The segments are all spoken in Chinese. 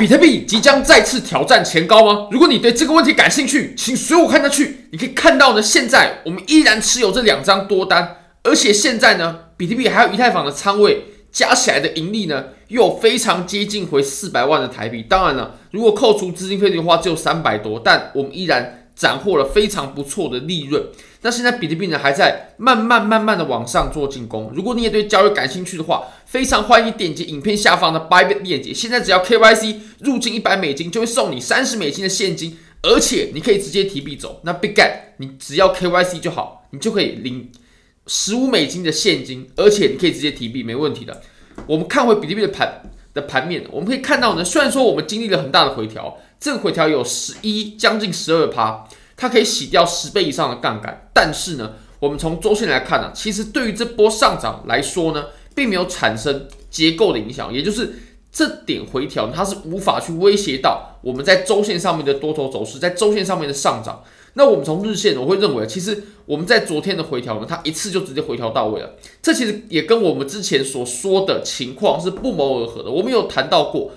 比特币即将再次挑战前高吗？如果你对这个问题感兴趣，请随我看下去。你可以看到呢，现在我们依然持有这两张多单，而且现在呢，比特币还有以太坊的仓位加起来的盈利呢，又非常接近回四百万的台币。当然了，如果扣除资金费率的话，只有三百多，但我们依然斩获了非常不错的利润。那现在比特币呢，还在慢慢慢慢的往上做进攻。如果你也对交易感兴趣的话，非常欢迎点击影片下方的 Bybit 链接。现在只要 KYC 入金一百美金，就会送你三十美金的现金，而且你可以直接提币走。那 Bigget，你只要 KYC 就好，你就可以领十五美金的现金，而且你可以直接提币，没问题的。我们看回比特币的盘的盘面，我们可以看到呢，虽然说我们经历了很大的回调，这个回调有十一将近十二趴。它可以洗掉十倍以上的杠杆，但是呢，我们从周线来看呢、其实对于这波上涨来说呢，并没有产生结构的影响，也就是这点回调它是无法去威胁到我们在周线上面的多头走势，在周线上面的上涨。那我们从日线，我会认为，其实我们在昨天的回调呢，它一次就直接回调到位了。这其实也跟我们之前所说的情况是不谋而合的。我们有谈到过，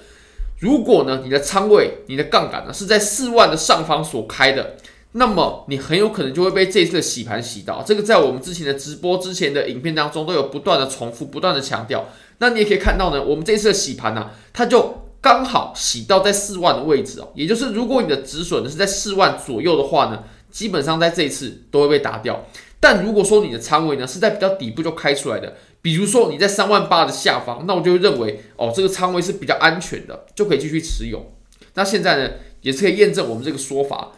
如果呢，你的仓位、你的杠杆呢是在四万的上方所开的。那么你很有可能就会被这次的洗盘洗到，这个在我们之前的直播之前的影片当中都有不断的重复、不断的强调。那你也可以看到呢，我们这次的洗盘呢、它就刚好洗到在四万的位置哦。也就是如果你的止损呢是在四万左右的话呢，基本上在这一次都会被打掉。但如果说你的仓位呢是在比较底部就开出来的，比如说你在三万八的下方，那我就认为哦，这个仓位是比较安全的，就可以继续持有。那现在呢，也是可以验证我们这个说法。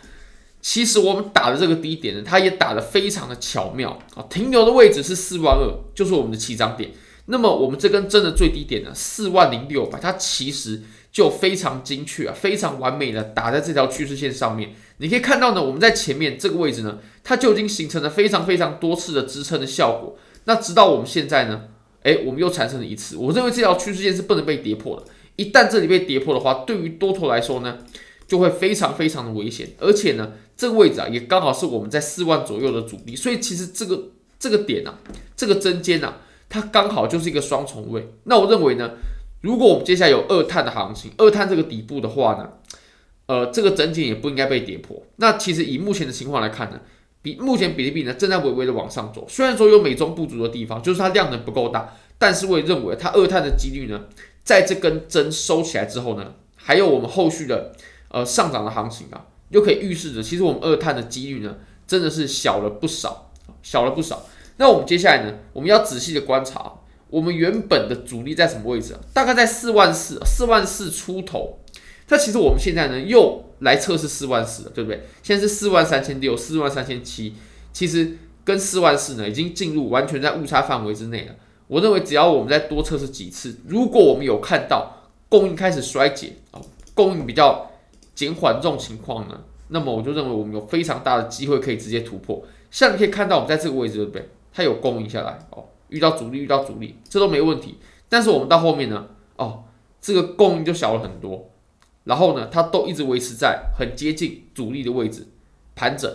其实我们打的这个低点呢，它也打得非常的巧妙啊！停留的位置是四万二，就是我们的起涨点。那么我们这根针的最低点呢，四万零六百，它其实就非常精确啊，非常完美的打在这条趋势线上面。你可以看到呢，我们在前面这个位置呢，它就已经形成了非常非常多次的支撑的效果。那直到我们现在呢，诶，我们又产生了一次。我认为这条趋势线是不能被跌破的。一旦这里被跌破的话，对于多头来说呢，就会非常非常的危险，而且呢。这个位置啊，也刚好是我们在四万左右的阻力，所以其实这个这个点啊，这个针尖啊，它刚好就是一个双重位。那我认为呢，如果我们接下来有二探的行情，二探这个底部的话呢，呃，这个针尖也不应该被跌破。那其实以目前的情况来看呢，比目前比特币呢正在微微的往上走，虽然说有美中不足的地方，就是它量能不够大，但是我也认为它二探的几率呢，在这根针收起来之后呢，还有我们后续的呃上涨的行情啊。就可以预示着，其实我们二探的几率呢，真的是小了不少，小了不少。那我们接下来呢，我们要仔细的观察，我们原本的阻力在什么位置啊？大概在四万四，四万四出头。那其实我们现在呢，又来测试四万四了，对不对？现在是四万三千六，四万三千七，其实跟四万四呢，已经进入完全在误差范围之内了。我认为只要我们再多测试几次，如果我们有看到供应开始衰减啊，供应比较。减缓这种情况呢，那么我就认为我们有非常大的机会可以直接突破。像你可以看到，我们在这个位置对不对？它有供应下来哦，遇到阻力，遇到阻力，这都没问题。但是我们到后面呢，哦，这个供应就小了很多，然后呢，它都一直维持在很接近阻力的位置盘整。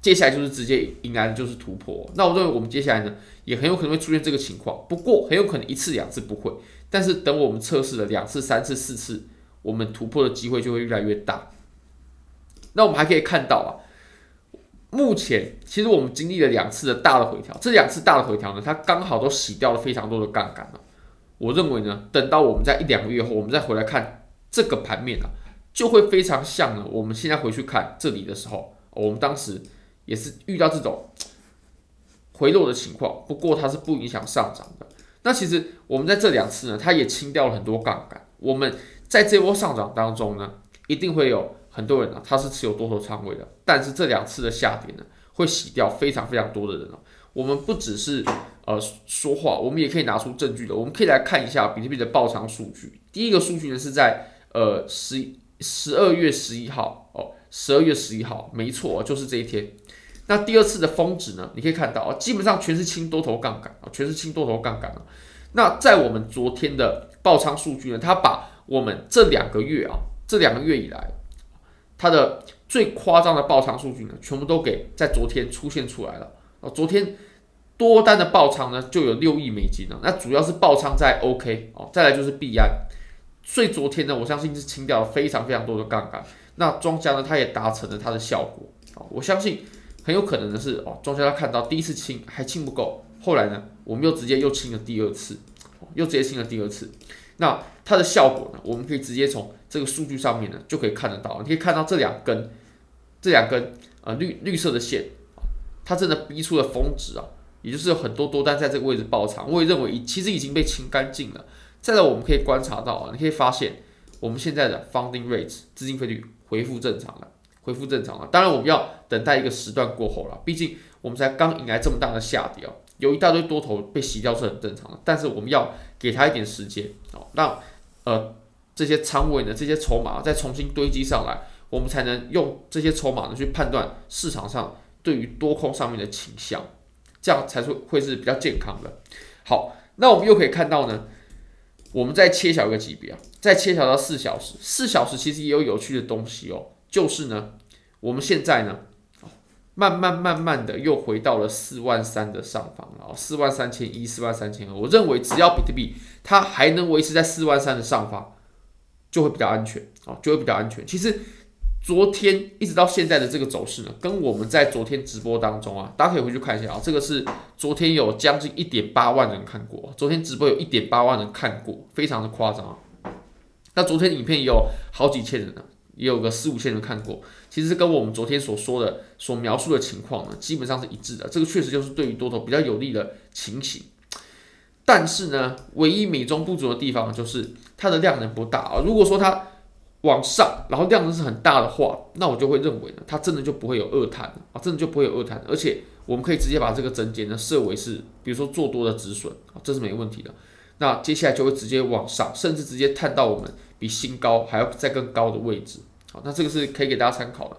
接下来就是直接迎来的就是突破。那我认为我们接下来呢，也很有可能会出现这个情况，不过很有可能一次两次不会，但是等我们测试了两次、三次、四次。我们突破的机会就会越来越大。那我们还可以看到啊，目前其实我们经历了两次的大的回调，这两次大的回调呢，它刚好都洗掉了非常多的杠杆了。我认为呢，等到我们在一两个月后，我们再回来看这个盘面啊，就会非常像呢，我们现在回去看这里的时候，我们当时也是遇到这种回落的情况，不过它是不影响上涨的。那其实我们在这两次呢，它也清掉了很多杠杆，我们。在这波上涨当中呢，一定会有很多人啊，他是持有多头仓位的。但是这两次的下跌呢，会洗掉非常非常多的人哦。我们不只是呃说话，我们也可以拿出证据的。我们可以来看一下比特币的爆仓数据。第一个数据呢是在呃十十二月十一号哦，十二月十一号，没错，就是这一天。那第二次的峰值呢，你可以看到啊，基本上全是轻多头杠杆啊，全是轻多头杠杆啊。那在我们昨天的爆仓数据呢，它把我们这两个月啊，这两个月以来，它的最夸张的爆仓数据呢，全部都给在昨天出现出来了。哦，昨天多单的爆仓呢，就有六亿美金了。那主要是爆仓在 OK 哦，再来就是币安，所以昨天呢，我相信是清掉了非常非常多的杠杆。那庄家呢，他也达成了他的效果啊，我相信很有可能的是哦，庄家他看到第一次清还清不够，后来呢，我们又直接又清了第二次，又直接清了第二次。那它的效果呢，我们可以直接从这个数据上面呢就可以看得到，你可以看到这两根这两根呃绿绿色的线，它真的逼出了峰值啊，也就是很多多单在这个位置爆仓，我也认为其实已经被清干净了。再来，我们可以观察到啊，你可以发现我们现在的 funding rate 资金费率恢复正常了，恢复正常了。当然，我们要等待一个时段过后了，毕竟我们才刚迎来这么大的下跌哦，有一大堆多头被洗掉是很正常的。但是我们要给它一点时间哦，让呃这些仓位呢，这些筹码再重新堆积上来，我们才能用这些筹码呢去判断市场上对于多空上面的倾向，这样才是会是比较健康的。好，那我们又可以看到呢。我们再切小一个级别啊，再切小到四小时。四小时其实也有有趣的东西哦，就是呢，我们现在呢，慢慢慢慢的又回到了四万三的上方了，四万三千一、四万三千二。我认为只要比特币它还能维持在四万三的上方，就会比较安全啊，就会比较安全。其实。昨天一直到现在的这个走势呢，跟我们在昨天直播当中啊，大家可以回去看一下啊，这个是昨天有将近一点八万人看过，昨天直播有一点八万人看过，非常的夸张。那昨天影片也有好几千人呢，也有个四五千人看过，其实跟我们昨天所说的、所描述的情况呢，基本上是一致的。这个确实就是对于多头比较有利的情形，但是呢，唯一美中不足的地方就是它的量能不大啊。如果说它往上，然后量能是很大的话，那我就会认为呢，它真的就不会有二弹啊，真的就不会有二弹，而且我们可以直接把这个整节呢设为是，比如说做多的止损啊，这是没问题的。那接下来就会直接往上，甚至直接探到我们比新高还要再更高的位置。好，那这个是可以给大家参考的。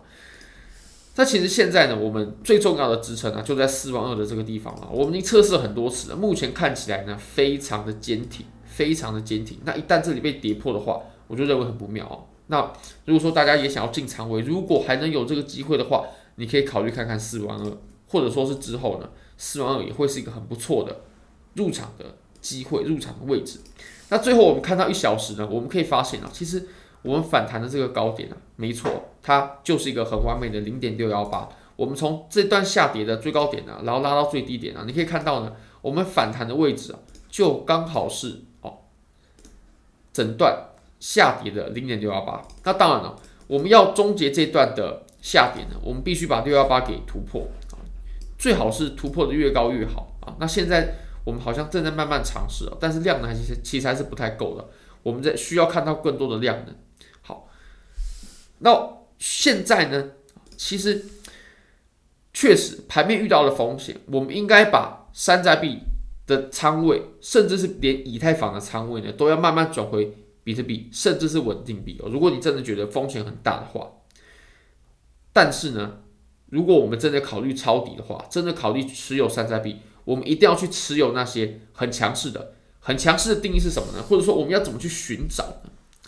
那其实现在呢，我们最重要的支撑呢就在四万二的这个地方了，我们已经测试了很多次了，目前看起来呢非常的坚挺，非常的坚挺。那一旦这里被跌破的话，我就认为很不妙啊。那如果说大家也想要进仓位，如果还能有这个机会的话，你可以考虑看看四万二，或者说是之后呢，四万二也会是一个很不错的入场的机会，入场的位置。那最后我们看到一小时呢，我们可以发现啊，其实我们反弹的这个高点啊，没错，它就是一个很完美的零点六幺八。我们从这段下跌的最高点呢，然后拉到最低点啊，你可以看到呢，我们反弹的位置啊，就刚好是哦，整段。下跌的零点六幺八，那当然了，我们要终结这段的下跌呢，我们必须把六幺八给突破啊，最好是突破的越高越好啊。那现在我们好像正在慢慢尝试啊，但是量呢，还是其实还是不太够的，我们在需要看到更多的量呢。好，那现在呢，其实确实盘面遇到了风险，我们应该把山寨币的仓位，甚至是连以太坊的仓位呢，都要慢慢转回。比特币甚至是稳定币哦，如果你真的觉得风险很大的话，但是呢，如果我们真的考虑抄底的话，真的考虑持有山寨币，我们一定要去持有那些很强势的、很强势的定义是什么呢？或者说我们要怎么去寻找？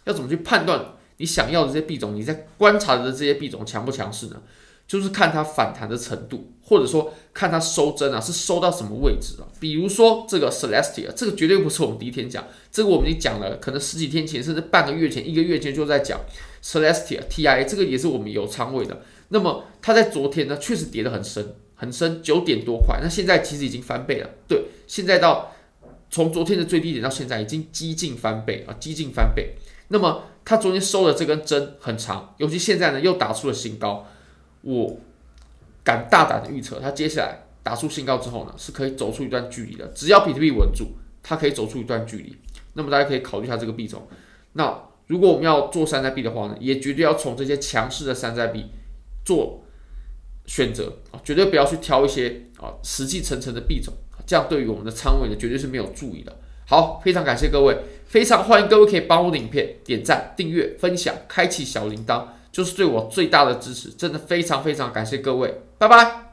要怎么去判断你想要的这些币种，你在观察的这些币种强不强势呢？就是看它反弹的程度，或者说看它收针啊，是收到什么位置啊？比如说这个 Celestia，这个绝对不是我们第一天讲，这个我们已经讲了，可能十几天前甚至半个月前、一个月前就在讲 Celestia TIA，这个也是我们有仓位的。那么它在昨天呢，确实跌得很深，很深，九点多块。那现在其实已经翻倍了，对，现在到从昨天的最低点到现在已经几近翻倍啊，几近翻倍。那么它昨天收的这根针很长，尤其现在呢又打出了新高。我敢大胆的预测，它接下来打出新高之后呢，是可以走出一段距离的。只要比特币稳住，它可以走出一段距离。那么大家可以考虑一下这个币种。那如果我们要做山寨币的话呢，也绝对要从这些强势的山寨币做选择啊，绝对不要去挑一些啊死气沉沉的币种，这样对于我们的仓位呢，绝对是没有注意的。好，非常感谢各位，非常欢迎各位可以帮我的影片点赞、订阅、分享、开启小铃铛。就是对我最大的支持，真的非常非常感谢各位，拜拜。